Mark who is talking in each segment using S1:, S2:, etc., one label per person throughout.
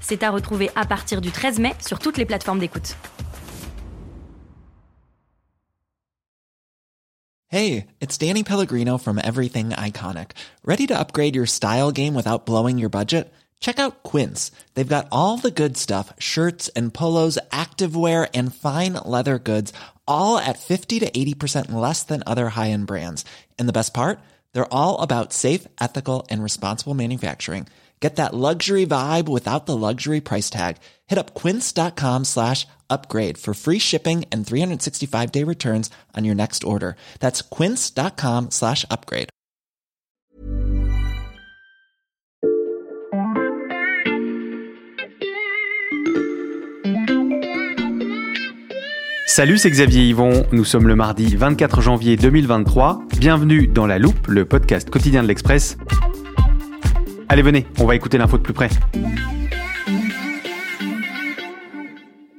S1: C'est à retrouver à partir du 13 mai sur toutes les plateformes d'écoute.
S2: Hey, it's Danny Pellegrino from Everything Iconic. Ready to upgrade your style game without blowing your budget? Check out Quince. They've got all the good stuff shirts and polos, activewear, and fine leather goods, all at 50 to 80% less than other high end brands. And the best part? They're all about safe, ethical, and responsible manufacturing. Get that luxury vibe without the luxury price tag. Hit up quince.com slash upgrade for free shipping and 365 day returns on your next order. That's quince.com slash upgrade.
S3: Salut, c'est Xavier Yvon. Nous sommes le mardi 24 janvier 2023. Bienvenue dans La Loupe, le podcast quotidien de l'Express. Allez, venez, on va écouter l'info de plus près.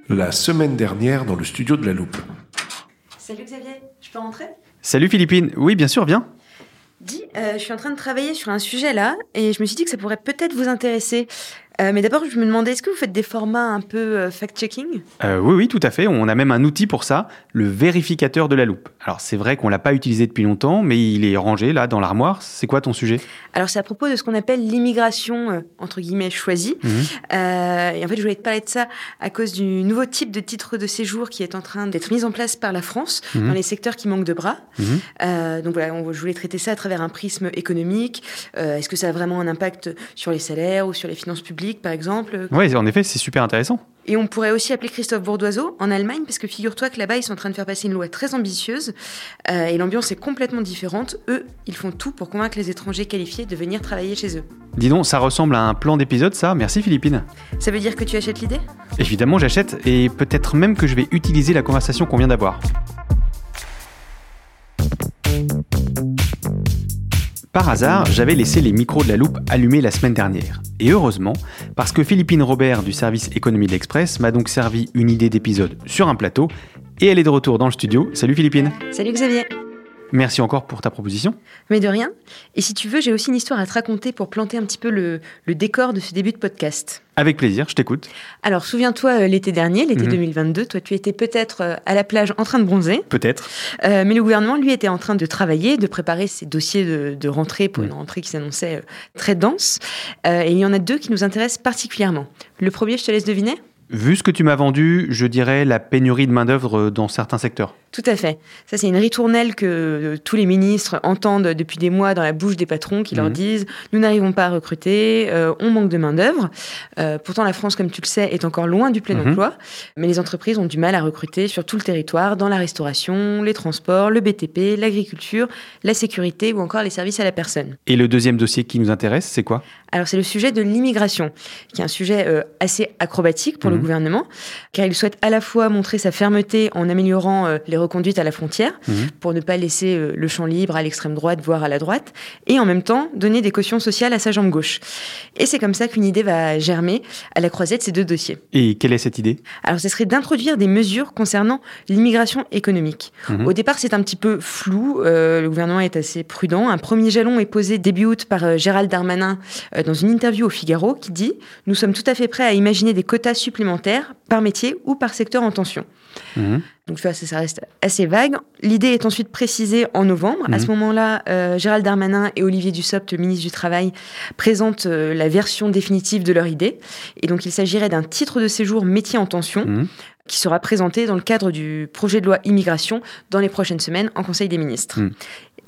S4: La semaine dernière dans le studio de La Loupe.
S5: Salut Xavier, je peux rentrer?
S3: Salut Philippine. Oui, bien sûr, viens.
S5: Dis, euh, je suis en train de travailler sur un sujet là et je me suis dit que ça pourrait peut-être vous intéresser. Euh, mais d'abord, je me demandais, est-ce que vous faites des formats un peu euh, fact-checking?
S3: Euh, oui, oui, tout à fait. On a même un outil pour ça, le vérificateur de la loupe. Alors, c'est vrai qu'on l'a pas utilisé depuis longtemps, mais il est rangé là dans l'armoire. C'est quoi ton sujet?
S5: Alors, c'est à propos de ce qu'on appelle l'immigration, entre guillemets, choisie.
S3: Mhm.
S5: Et en fait, je voulais te parler de ça à cause du nouveau type de titre de séjour qui est en train d'être mis en place par la France
S3: Mhm.
S5: dans les secteurs qui manquent de bras.
S3: Mhm.
S5: Donc voilà, on- je voulais traiter ça à travers un prisme économique. Est-ce que ça a vraiment un impact sur les salaires ou sur les finances publiques, par exemple
S3: Oui, en effet, c'est super intéressant.
S5: Et on pourrait aussi appeler Christophe Bourdoiseau en Allemagne, parce que figure-toi que là-bas, ils sont en train de faire passer une loi très ambitieuse, euh, et l'ambiance est complètement différente. Eux, ils font tout pour convaincre les étrangers qualifiés de venir travailler chez eux.
S3: Dis donc, ça ressemble à un plan d'épisode, ça. Merci Philippine.
S5: Ça veut dire que tu achètes l'idée?
S3: Évidemment, j'achète et peut-être même que je vais utiliser la conversation qu'on vient d'avoir. Par hasard, j'avais laissé les micros de la loupe allumés la semaine dernière. Et heureusement, parce que Philippine Robert du service économie de l'Express m'a donc servi une idée d'épisode sur un plateau et elle est de retour dans le studio. Salut Philippine.
S5: Salut Xavier
S3: Merci encore pour ta proposition.
S5: Mais de rien. Et si tu veux, j'ai aussi une histoire à te raconter pour planter un petit peu le, le décor de ce début de podcast.
S3: Avec plaisir, je t'écoute.
S5: Alors, souviens-toi, euh, l'été dernier, l'été
S3: Mhm.
S5: 2022, toi, tu étais peut-être euh, à la plage en train de bronzer.
S3: Peut-être.
S5: Euh, mais le gouvernement, lui, était en train de travailler, de préparer ses dossiers de, de rentrée pour
S3: Mm.
S5: une rentrée qui s'annonçait très dense. Euh, et il y en a deux qui nous intéressent particulièrement. Le premier, je te laisse deviner
S3: Vu ce que tu m'as vendu, je dirais la pénurie de main-d'œuvre dans certains secteurs.
S5: Tout à fait. Ça, c'est une ritournelle que euh, tous les ministres entendent depuis des mois dans la bouche des patrons qui leur
S3: Mhm.
S5: disent Nous n'arrivons pas à recruter, euh, on manque de main-d'œuvre. Euh, pourtant, la France, comme tu le sais, est encore loin du plein
S3: Mhm.
S5: emploi. Mais les entreprises ont du mal à recruter sur tout le territoire, dans la restauration, les transports, le BTP, l'agriculture, la sécurité ou encore les services à la personne.
S3: Et le deuxième dossier qui nous intéresse, c'est quoi?
S5: Alors c'est le sujet de l'immigration, qui est un sujet euh, assez acrobatique pour le
S3: Mhm.
S5: Gouvernement, car il souhaite à la fois montrer sa fermeté en améliorant euh, les reconduites à la frontière,
S3: Mhm.
S5: pour ne pas laisser euh, le champ libre à l'extrême droite, voire à la droite, et en même temps donner des cautions sociales à sa jambe gauche. Et c'est comme ça qu'une idée va germer à la croisée de ces deux dossiers.
S3: Et quelle est cette idée?
S5: Alors, ce serait d'introduire des mesures concernant l'immigration économique.
S3: Mhm.
S5: Au départ, c'est un petit peu flou. euh, le gouvernement est assez prudent. Un premier jalon est posé début août par Gérald Darmanin dans une interview au Figaro qui dit Nous sommes tout à fait prêts à imaginer des quotas supplémentaires par métier ou par secteur en tension.
S3: Mhm.
S5: Donc tu vois, ça, ça reste assez vague. L'idée est ensuite précisée en novembre. À
S3: Mhm.
S5: ce moment-là, euh, Gérald Darmanin et Olivier Dussopt, le ministre du Travail, présentent euh, la version définitive de leur idée. Et donc il s'agirait d'un titre de séjour métier en tension
S3: Mhm.
S5: qui sera présenté dans le cadre du projet de loi immigration dans les prochaines semaines en Conseil des ministres.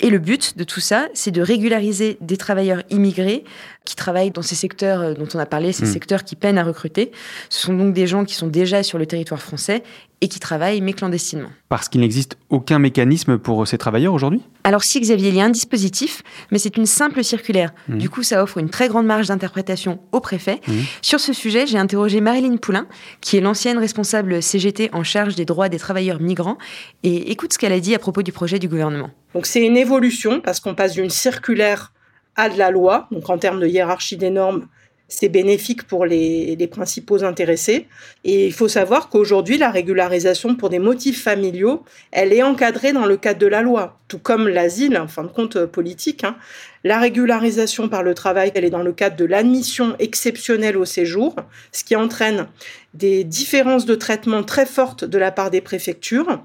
S5: Et le but de tout ça, c'est de régulariser des travailleurs immigrés qui travaillent dans ces secteurs euh, dont on a parlé, ces
S3: Mm.
S5: secteurs qui peinent à recruter. Ce sont donc des gens qui sont déjà sur le territoire français et qui travaillent, mais clandestinement.
S3: Parce qu'il n'existe aucun mécanisme pour ces travailleurs aujourd'hui?
S5: Alors si Xavier, il y a un dispositif, mais c'est une simple circulaire.
S3: Mhm.
S5: Du coup, ça offre une très grande marge d'interprétation au préfet.
S3: Mhm.
S5: Sur ce sujet, j'ai interrogé Marilyn Poulain, qui est l'ancienne responsable CGT en charge des droits des travailleurs migrants, et écoute ce qu'elle a dit à propos du projet du gouvernement.
S6: Donc c'est une évolution parce qu'on passe d'une circulaire à de la loi. Donc en termes de hiérarchie des normes, c'est bénéfique pour les, principaux intéressés. Et il faut savoir qu'aujourd'hui, la régularisation pour des motifs familiaux, elle est encadrée dans le cadre de la loi, tout comme l'asile, en fin de compte euh, politique. hein. La régularisation par le travail, elle est dans le cadre de l'admission exceptionnelle au séjour, ce qui entraîne des différences de traitement très fortes de la part des préfectures.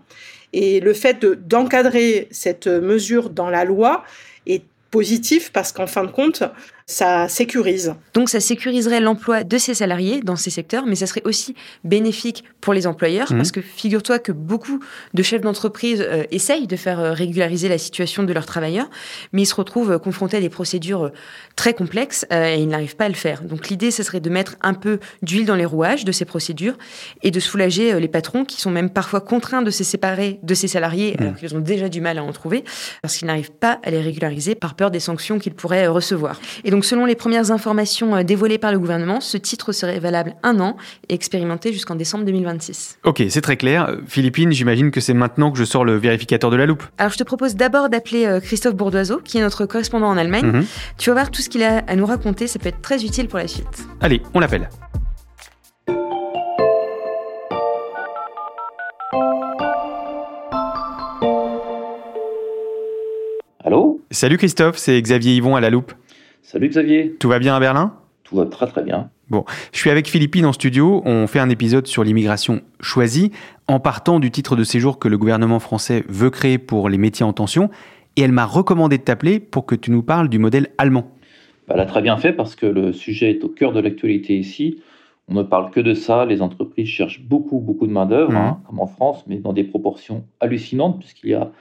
S6: Et le fait de- d'encadrer cette mesure dans la loi positif parce qu'en fin de compte, ça sécurise.
S5: Donc ça sécuriserait l'emploi de ces salariés dans ces secteurs, mais ça serait aussi bénéfique pour les employeurs,
S3: Mhm.
S5: parce que figure-toi que beaucoup de chefs d'entreprise euh, essayent de faire euh, régulariser la situation de leurs travailleurs, mais ils se retrouvent euh, confrontés à des procédures euh, très complexes euh, et ils n'arrivent pas à le faire. Donc l'idée, ce serait de mettre un peu d'huile dans les rouages de ces procédures et de soulager euh, les patrons qui sont même parfois contraints de se séparer de ces salariés, alors qu'ils ont déjà du mal à en trouver, parce qu'ils n'arrivent pas à les régulariser par peur des sanctions qu'ils pourraient euh, recevoir. Et donc, selon les premières informations euh, dévoilées par le gouvernement, ce titre serait valable un an et expérimenté jusqu'en décembre 2026.
S3: Ok, c'est très clair. Euh, Philippine, j'imagine que c'est maintenant que je sors le vérificateur de la loupe.
S5: Alors, je te propose d'abord d'appeler euh, Christophe Bourdoiseau, qui est notre correspondant en Allemagne.
S3: Mhm.
S5: Tu vas voir tout ce qu'il a à nous raconter, ça peut être très utile pour la suite.
S3: Allez, on l'appelle. Salut Christophe, c'est Xavier Yvon à la loupe.
S7: Salut Xavier,
S3: Tout va bien à Berlin?
S7: Tout va très très bien.
S3: Je suis avec Philippine en studio, on fait un épisode sur l'immigration choisie, en partant du titre de séjour que le gouvernement français veut créer pour les métiers en tension, et elle m'a recommandé de t'appeler pour que tu nous parles du modèle allemand.
S7: Bah, elle a très bien fait parce que le sujet est au cœur de l'actualité ici. On ne parle que de ça, les entreprises cherchent beaucoup beaucoup de main-d'œuvre,
S3: Mhm.
S7: hein, comme en France, mais dans des proportions hallucinantes, puisqu'il y a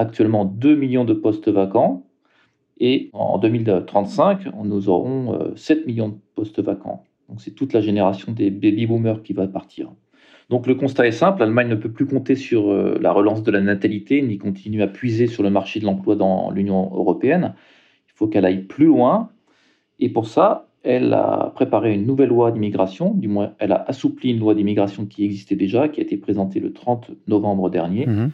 S7: actuellement 2 millions de postes vacants. Et en 2035, nous aurons euh, 7 millions de postes vacants. Donc c'est toute la génération des baby boomers qui va partir. Donc le constat est simple, l'Allemagne ne peut plus compter sur euh, la relance de la natalité, ni continuer à puiser sur le marché de l'emploi dans l'Union européenne. Il faut qu'elle aille plus loin. Et pour ça, elle a préparé une nouvelle loi d'immigration, du moins elle a assoupli une loi d'immigration qui existait déjà, qui a été présentée le 30 novembre dernier
S3: Mhm.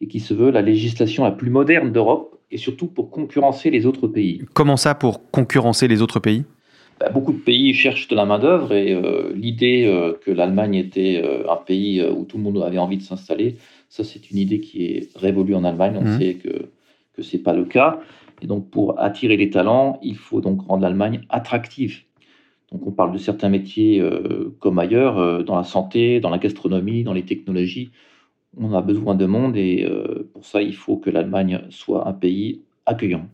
S7: Et qui se veut la législation la plus moderne d'Europe et surtout pour concurrencer les autres pays.
S3: Comment ça pour concurrencer les autres pays?
S7: Bah, beaucoup de pays cherchent de la main-d'œuvre et euh, l'idée euh, que l'Allemagne était euh, un pays où tout le monde avait envie de s'installer, ça c'est une idée qui est révolue en Allemagne. On
S3: Mhm.
S7: sait que que c'est pas le cas. Et donc pour attirer les talents, il faut donc rendre l'Allemagne attractive. Donc on parle de certains métiers comme ailleurs, dans la santé, dans la gastronomie, dans les technologies. On a besoin de monde et euh, pour ça il faut que l'Allemagne soit un pays accueillant.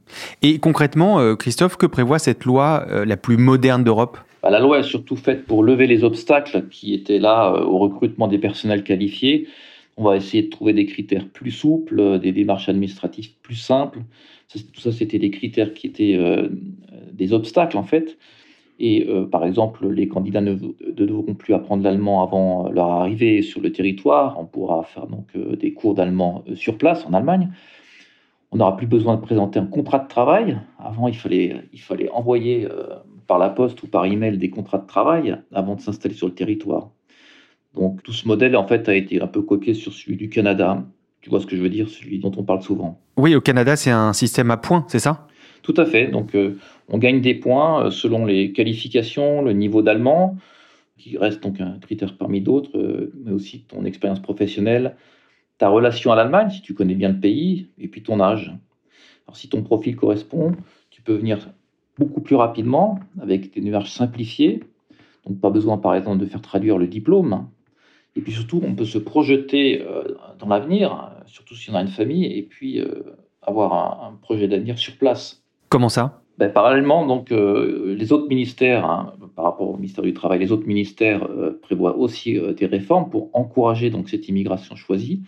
S3: Et concrètement, euh, Christophe, que prévoit cette loi euh, la plus moderne d'Europe?
S7: Bah, la loi est surtout faite pour lever les obstacles qui étaient là au recrutement des personnels qualifiés. On va essayer de trouver des critères plus souples, des démarches administratives plus simples. Tout ça, c'était des critères qui étaient des obstacles en fait. Et euh, par exemple, les candidats ne, devront plus apprendre l'allemand avant leur arrivée sur le territoire. On pourra faire donc euh, des cours d'allemand euh, sur place en Allemagne. On n'aura plus besoin de présenter un contrat de travail. Avant, il fallait, envoyer euh, par la poste ou par email des contrats de travail avant de s'installer sur le territoire. Donc tout ce modèle en fait a été un peu copié sur celui du Canada. Tu vois ce que je veux dire, celui dont on parle souvent.
S3: Oui, au Canada, c'est un système à points, c'est ça?
S7: Tout à fait. Donc euh, on gagne des points euh, selon les qualifications, le niveau d'allemand, qui reste donc un critère parmi d'autres, euh, mais aussi ton expérience professionnelle, ta relation à l'Allemagne, si tu connais bien le pays, et puis ton âge. Alors si ton profil correspond, tu peux venir beaucoup plus rapidement avec des démarches simplifiées. Donc pas besoin par exemple de faire traduire le diplôme. Et puis surtout, on peut se projeter dans l'avenir, euh, surtout si on a une famille, et puis avoir un projet d'avenir sur place.
S3: Comment ça?
S7: Ben, parallèlement, donc, euh, les autres ministères, hein, par rapport au ministère du Travail, les autres ministères euh, prévoient aussi euh, des réformes pour encourager donc, cette immigration choisie.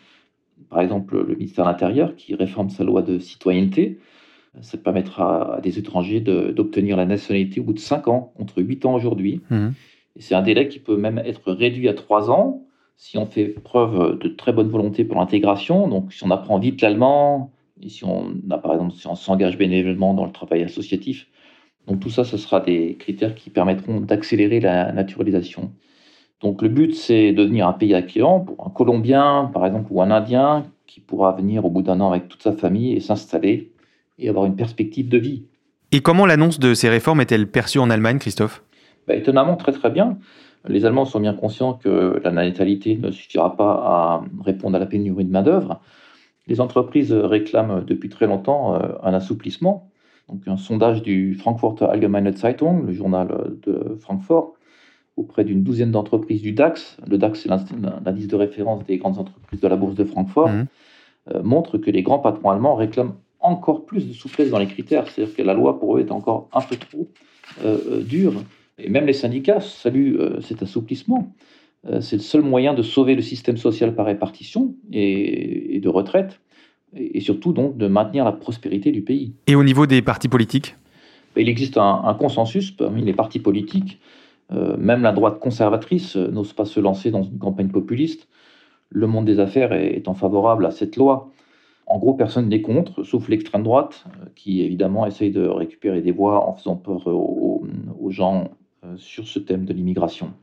S7: par exemple le ministère de l'Intérieur qui réforme sa loi de citoyenneté. Ça permettra à des étrangers d'obtenir la nationalité au bout de 5 ans, contre 8 ans aujourd'hui. Mmh. C'est un délai qui peut même être réduit à 3 ans si on fait preuve de très bonne volonté pour l'intégration. Donc si on apprend vite l'allemand, et si on a par exemple si on s'engage bénévolement dans le travail associatif. Donc tout ça, ce sera des critères qui permettront d'accélérer la naturalisation. Donc le but, c'est de devenir un pays accueillant pour un Colombien, par exemple, ou un Indien qui pourra venir au bout d'un an avec toute sa famille et s'installer et avoir une perspective de vie.
S3: Et comment l'annonce de ces réformes est-elle perçue en Allemagne, Christophe?
S7: Bah, Étonnamment, très très bien. Les Allemands sont bien conscients que la natalité ne suffira pas à répondre à la pénurie de main-d'œuvre. Les entreprises réclament depuis très longtemps euh, un assouplissement. Donc, un sondage du Frankfurter Allgemeine Zeitung, le journal de Francfort, auprès d'une douzaine d'entreprises du DAX, le DAX c'est l'indice de référence des grandes entreprises de la bourse de Francfort, mmh. euh, montre que les grands patrons allemands réclament encore plus de souplesse dans les critères, c'est-à-dire que la loi pour eux est encore un peu trop euh, euh, dure. Et même les syndicats saluent cet assouplissement. C'est le seul moyen de sauver le système social par répartition et, de retraite, et, surtout donc de maintenir la prospérité du pays.
S3: Et au niveau des partis politiques?
S7: Il existe un consensus parmi les partis politiques euh, même la droite conservatrice euh, n'ose pas se lancer dans une campagne populiste. Le monde des affaires étant favorable à cette loi. En gros, personne n'est contre, sauf l'extrême droite, euh, qui évidemment essaye de récupérer des voix en faisant peur aux, gens sur ce thème de l'immigration.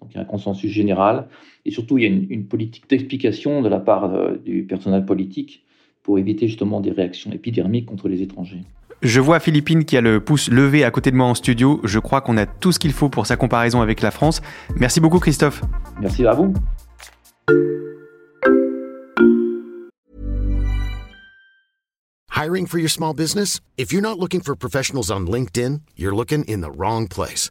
S7: Donc il y a un consensus général, et surtout il y a une, une politique d'explication de la part du personnel politique pour éviter justement des réactions épidermiques contre les étrangers.
S3: Je vois Philippine qui a le pouce levé à côté de moi en studio. Je crois qu'on a tout ce qu'il faut pour sa comparaison avec la France. Merci beaucoup Christophe.
S7: Merci à vous.
S8: Hiring for your small business? If you're not looking for professionals on LinkedIn, you're looking in the wrong place.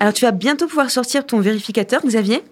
S5: Alors tu vas bientôt pouvoir sortir ton vérificateur, Xavier.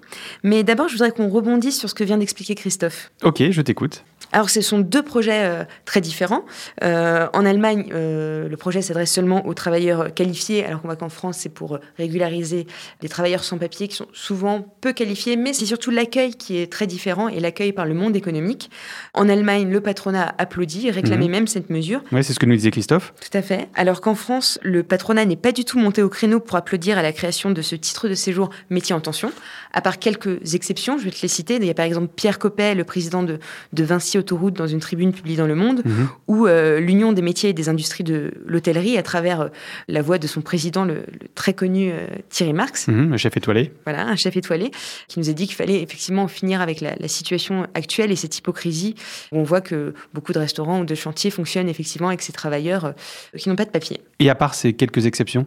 S5: Mais d'abord, je voudrais qu'on rebondisse sur ce que vient d'expliquer Christophe.
S3: Ok, je t'écoute.
S5: Alors, ce sont deux projets euh, très différents. Euh, en Allemagne, euh, le projet s'adresse seulement aux travailleurs qualifiés, alors qu'on voit qu'en France, c'est pour régulariser les travailleurs sans papier qui sont souvent peu qualifiés, mais c'est surtout l'accueil qui est très différent et l'accueil par le monde économique. En Allemagne, le patronat applaudit, réclamait mhm. même cette mesure.
S3: Oui, c'est ce que nous disait Christophe.
S5: Tout à fait. Alors qu'en France, le patronat n'est pas du tout monté au créneau pour applaudir à la création de ce titre de séjour métier en tension, à part quelques exceptions, je vais te les citer. Il y a par exemple Pierre Coppet, le président de, de Vinci Autoroute dans une tribune publiée dans Le Monde, mhm. ou euh, l'Union des métiers et des industries de l'hôtellerie à travers euh, la voix de son président, le, très connu euh, Thierry Marx.
S3: Mhm, le chef étoilé.
S5: Voilà, un chef étoilé, qui nous a dit qu'il fallait effectivement finir avec la, situation actuelle et cette hypocrisie où on voit que beaucoup de restaurants ou de chantiers fonctionnent effectivement avec ces travailleurs qui n'ont pas de papier.
S3: Et à part ces quelques exceptions?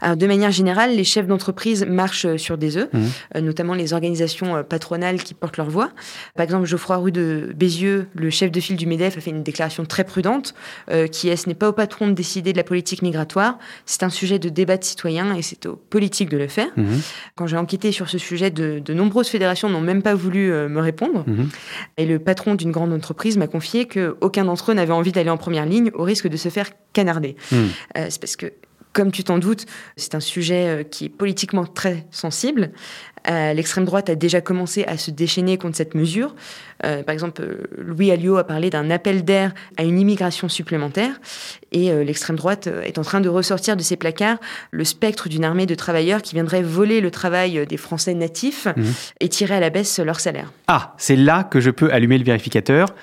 S5: Alors, de manière générale, les chefs d'entreprise marchent sur des œufs, mhm. notamment les organisations patronales qui portent leur voix. Par exemple, Geoffroy Rue de Bézieux, le chef de file du MEDEF a fait une déclaration très prudente, euh, qui est ce n'est pas au patron de décider de la politique migratoire, c'est un sujet de débat de citoyens et c'est aux politiques de le faire. Mhm. Quand j'ai enquêté sur ce sujet, de, nombreuses fédérations n'ont même pas voulu euh, me répondre. Mhm. Et le patron d'une grande entreprise m'a confié qu'aucun d'entre eux n'avait envie d'aller en première ligne au risque de se faire canarder. Mhm. Euh, c'est parce que comme tu t'en doutes, c'est un sujet qui est politiquement très sensible. Euh, l'extrême droite a déjà commencé à se déchaîner contre cette mesure. Euh, par exemple, euh, Louis Alliot a parlé d'un appel d'air à une immigration supplémentaire. Et l'extrême droite est en train de ressortir de ses placards le spectre d'une armée de travailleurs qui viendraient voler le travail des Français natifs mhm. et tirer à la baisse leur salaire.
S3: Ah, c'est là que je peux allumer le vérificateur.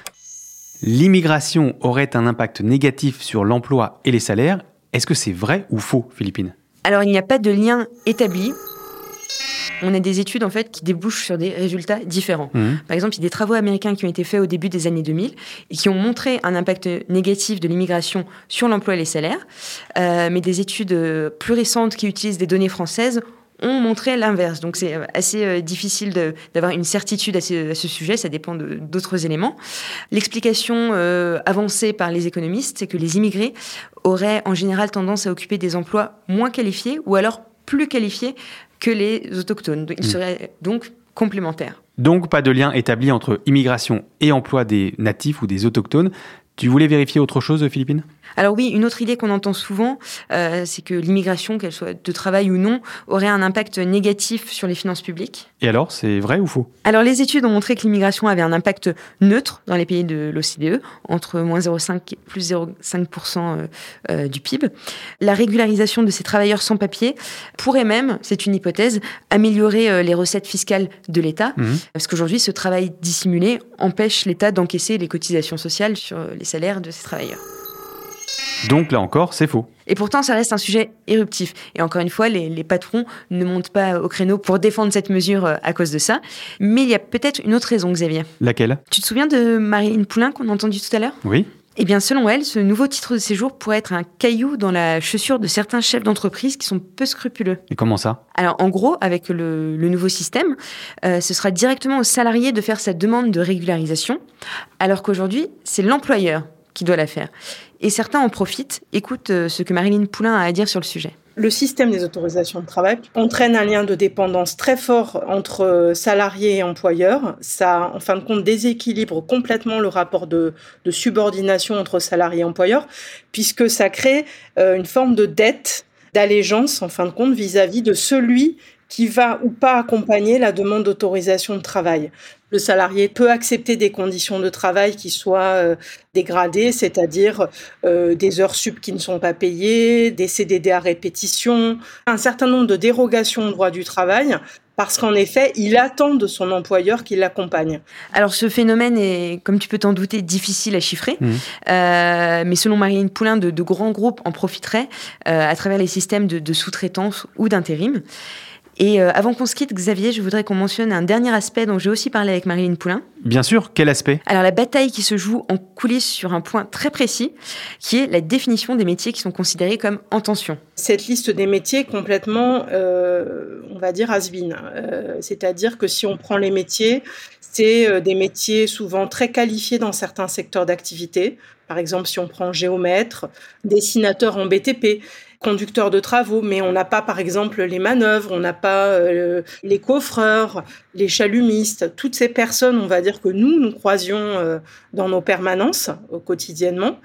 S3: L'immigration aurait un impact négatif sur l'emploi et les salaires. Est-ce que c'est vrai ou faux, Philippine?
S5: Alors, il n'y a pas de lien établi on a des études en fait qui débouchent sur des résultats différents. Mmh. Par exemple, il y a des travaux américains qui ont été faits au début des années 2000 et qui ont montré un impact négatif de l'immigration sur l'emploi et les salaires. Euh, mais des études plus récentes qui utilisent des données françaises ont montré l'inverse. Donc c'est assez difficile d'avoir une certitude à ce, sujet, ça dépend d'autres éléments. L'explication avancée par les économistes, c'est que les immigrés auraient en général tendance à occuper des emplois moins qualifiés ou alors plus qualifiés que les autochtones. Ils hmm. seraient donc complémentaires.
S3: Donc pas de lien établi entre immigration et emploi des natifs ou des autochtones. Tu voulais vérifier autre chose, Philippine?
S5: Alors oui, une autre idée qu'on entend souvent, euh, c'est que l'immigration, qu'elle soit de travail ou non, aurait un impact négatif sur les finances publiques.
S3: Et alors, c'est vrai ou faux?
S5: Alors les études ont montré que l'immigration avait un impact neutre dans les pays de l'OCDE, entre moins 0,5 et plus 0,5% euh, euh, du PIB. La régularisation de ces travailleurs sans papier pourrait même, c'est une hypothèse, améliorer les recettes fiscales de l'État, mmh. parce qu'aujourd'hui, ce travail dissimulé empêche l'État d'encaisser les cotisations sociales sur les salaires de ces travailleurs.
S3: Donc là encore, c'est faux.
S5: Et pourtant, ça reste un sujet éruptif. Et encore une fois, les, patrons ne montent pas au créneau pour défendre cette mesure euh, à cause de ça. Mais il y a peut-être une autre raison, Xavier.
S3: Laquelle?
S5: Tu te souviens de Marilyn Poulain qu'on a entendu tout à l'heure?
S3: Oui.
S5: Eh bien, selon elle, ce nouveau titre de séjour pourrait être un caillou dans la chaussure de certains chefs d'entreprise qui sont peu scrupuleux.
S3: Et comment ça?
S5: Alors, en gros, avec le, nouveau système, euh, ce sera directement au salarié de faire sa demande de régularisation, alors qu'aujourd'hui, c'est l'employeur qui doit la faire. Et certains en profitent. Écoute euh, ce que Marilyn Poulain a à dire sur le sujet.
S6: Le système des autorisations de travail entraîne un lien de dépendance très fort entre euh, salariés et employeurs. Ça, en fin de compte, déséquilibre complètement le rapport de, subordination entre salariés et employeurs, puisque ça crée euh, une forme de dette, d'allégeance, en fin de compte, vis-à-vis de celui qui va ou pas accompagner la demande d'autorisation de travail. Le salarié peut accepter des conditions de travail qui soient euh, dégradées, c'est-à-dire euh, des heures sup qui ne sont pas payées, des CDD à répétition, un certain nombre de dérogations au droit du travail parce qu'en effet, il attend de son employeur qu'il l'accompagne.
S5: Alors ce phénomène est, comme tu peux t'en douter, difficile à chiffrer, mmh. euh, mais selon Marine Poulain, de, grands groupes en profiteraient à travers les systèmes de, de sous-traitance ou d'intérim. Et euh, avant qu'on se quitte, Xavier, je voudrais qu'on mentionne un dernier aspect dont j'ai aussi parlé avec Marilyn Poulain.
S3: Bien sûr, quel aspect?
S5: Alors la bataille qui se joue en coulisses sur un point très précis, qui est la définition des métiers qui sont considérés comme en tension.
S6: Cette liste des métiers est complètement, euh, on va dire, has euh, C'est-à-dire que si on prend les métiers, c'est des métiers souvent très qualifiés dans certains secteurs d'activité. Par exemple, si on prend géomètre, dessinateur en BTP, conducteurs de travaux, mais on n'a pas, par exemple, les manœuvres, on n'a pas euh, les coffreurs, les chalumistes, toutes ces personnes, on va dire que nous, nous croisions euh, dans nos permanences euh, quotidiennement.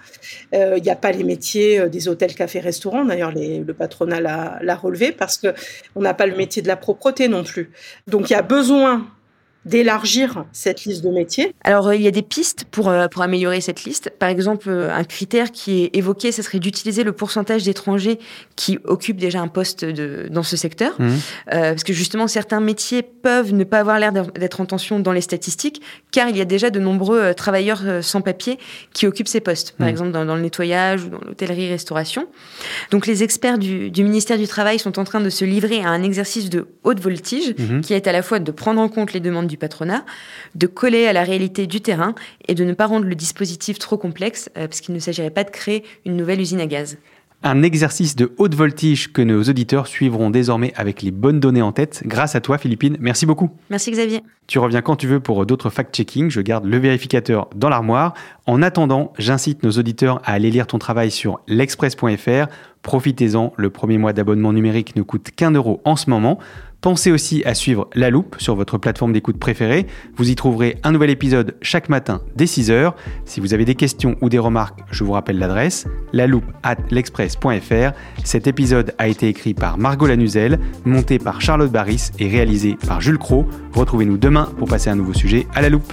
S6: Il n'y a pas les métiers des hôtels, cafés, restaurants. D'ailleurs, le patronat l'a relevé parce que on n'a pas le métier de la propreté non plus. Donc, il y a besoin d'élargir cette liste de métiers
S5: Alors, euh, il y a des pistes pour, euh, pour améliorer cette liste. Par exemple, euh, un critère qui est évoqué, ce serait d'utiliser le pourcentage d'étrangers qui occupent déjà un poste de, dans ce secteur. Mmh. parce que justement, certains métiers peuvent ne pas avoir l'air d'être en tension dans les statistiques, car il y a déjà de nombreux travailleurs sans papier qui occupent ces postes, par mmh. exemple dans, le nettoyage ou dans l'hôtellerie-restauration. Donc, les experts du, du, ministère du Travail sont en train de se livrer à un exercice de haute voltige, mmh. qui est à la fois de prendre en compte les demandes du patronat, de coller à la réalité du terrain et de ne pas rendre le dispositif trop complexe, euh, parce qu'il ne s'agirait pas de créer une nouvelle usine à gaz.
S3: Un exercice de haute voltige que nos auditeurs suivront désormais avec les bonnes données en tête. Grâce à toi, Philippine. Merci beaucoup.
S5: Merci, Xavier.
S3: Tu reviens quand tu veux pour d'autres fact-checking. Je garde le vérificateur dans l'armoire. En attendant, j'incite nos auditeurs à aller lire ton travail sur l'express.fr. Profitez-en, le premier mois d'abonnement numérique ne coûte qu'un euro en ce moment. Pensez aussi à suivre La Loupe sur votre plateforme d'écoute préférée. Vous y trouverez un nouvel épisode chaque matin dès 6h. Si vous avez des questions ou des remarques, je vous rappelle l'adresse at l'express.fr. Cet épisode a été écrit par Margot Lanuzel, monté par Charlotte Barris et réalisé par Jules Cro. Retrouvez-nous demain pour passer un nouveau sujet à La Loupe.